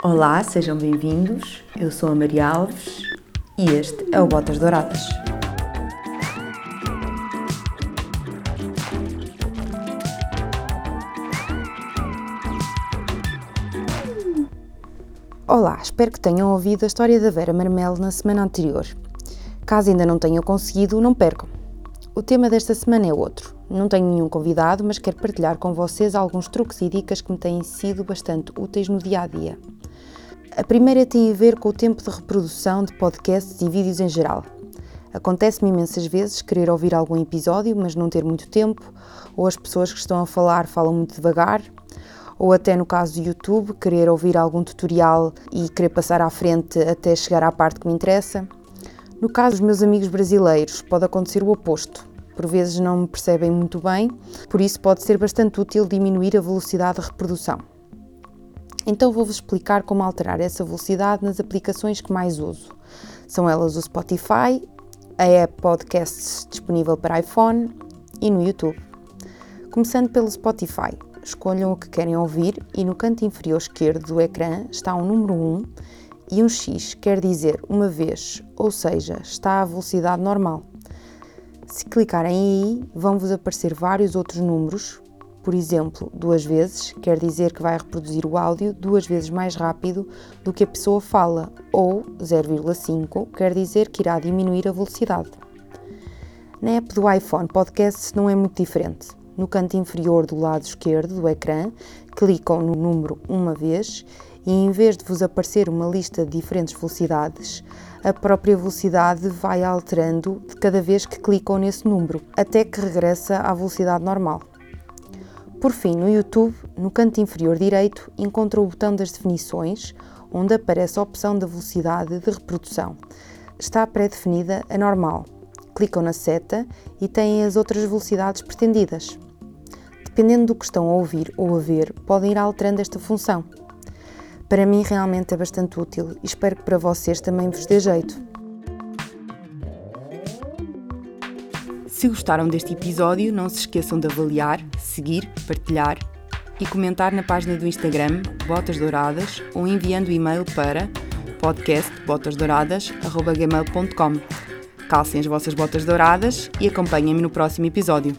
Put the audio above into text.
Olá, sejam bem-vindos. Eu sou a Maria Alves e este é o Botas Douradas. Olá, espero que tenham ouvido a história da Vera Marmelo na semana anterior. Caso ainda não tenham conseguido, não percam. O tema desta semana é outro. Não tenho nenhum convidado, mas quero partilhar com vocês alguns truques e dicas que me têm sido bastante úteis no dia a dia. A primeira tem a ver com o tempo de reprodução de podcasts e vídeos em geral. Acontece-me imensas vezes querer ouvir algum episódio, mas não ter muito tempo, ou as pessoas que estão a falar falam muito devagar, ou até no caso do YouTube, querer ouvir algum tutorial e querer passar à frente até chegar à parte que me interessa. No caso dos meus amigos brasileiros, pode acontecer o oposto. Por vezes não me percebem muito bem, por isso pode ser bastante útil diminuir a velocidade de reprodução. Então vou-vos explicar como alterar essa velocidade nas aplicações que mais uso. São elas o Spotify, a app Podcasts disponível para iPhone e no YouTube. Começando pelo Spotify, escolham o que querem ouvir e no canto inferior esquerdo do ecrã está um número 1 e um X, quer dizer uma vez, ou seja, está à velocidade normal. Se clicarem aí, vão-vos aparecer vários outros números, por exemplo, duas vezes, quer dizer que vai reproduzir o áudio duas vezes mais rápido do que a pessoa fala, ou 0,5, quer dizer que irá diminuir a velocidade. Na app do iPhone Podcasts não é muito diferente. No canto inferior do lado esquerdo do ecrã, clicam no número uma vez e em vez de vos aparecer uma lista de diferentes velocidades, a própria velocidade vai alterando de cada vez que clicam nesse número, até que regressa à velocidade normal. Por fim, no YouTube, no canto inferior direito, encontra o botão das definições, onde aparece a opção da velocidade de reprodução. Está pré-definida a normal. Clicam na seta e têm as outras velocidades pretendidas. Dependendo do que estão a ouvir ou a ver, podem ir alterando esta função. Para mim realmente é bastante útil e espero que para vocês também vos dê jeito. Se gostaram deste episódio, não se esqueçam de avaliar, seguir, partilhar e comentar na página do Instagram Botas Douradas ou enviando e-mail para podcastbotasdouradas.gmail.com Calcem as vossas botas douradas e acompanhem-me no próximo episódio.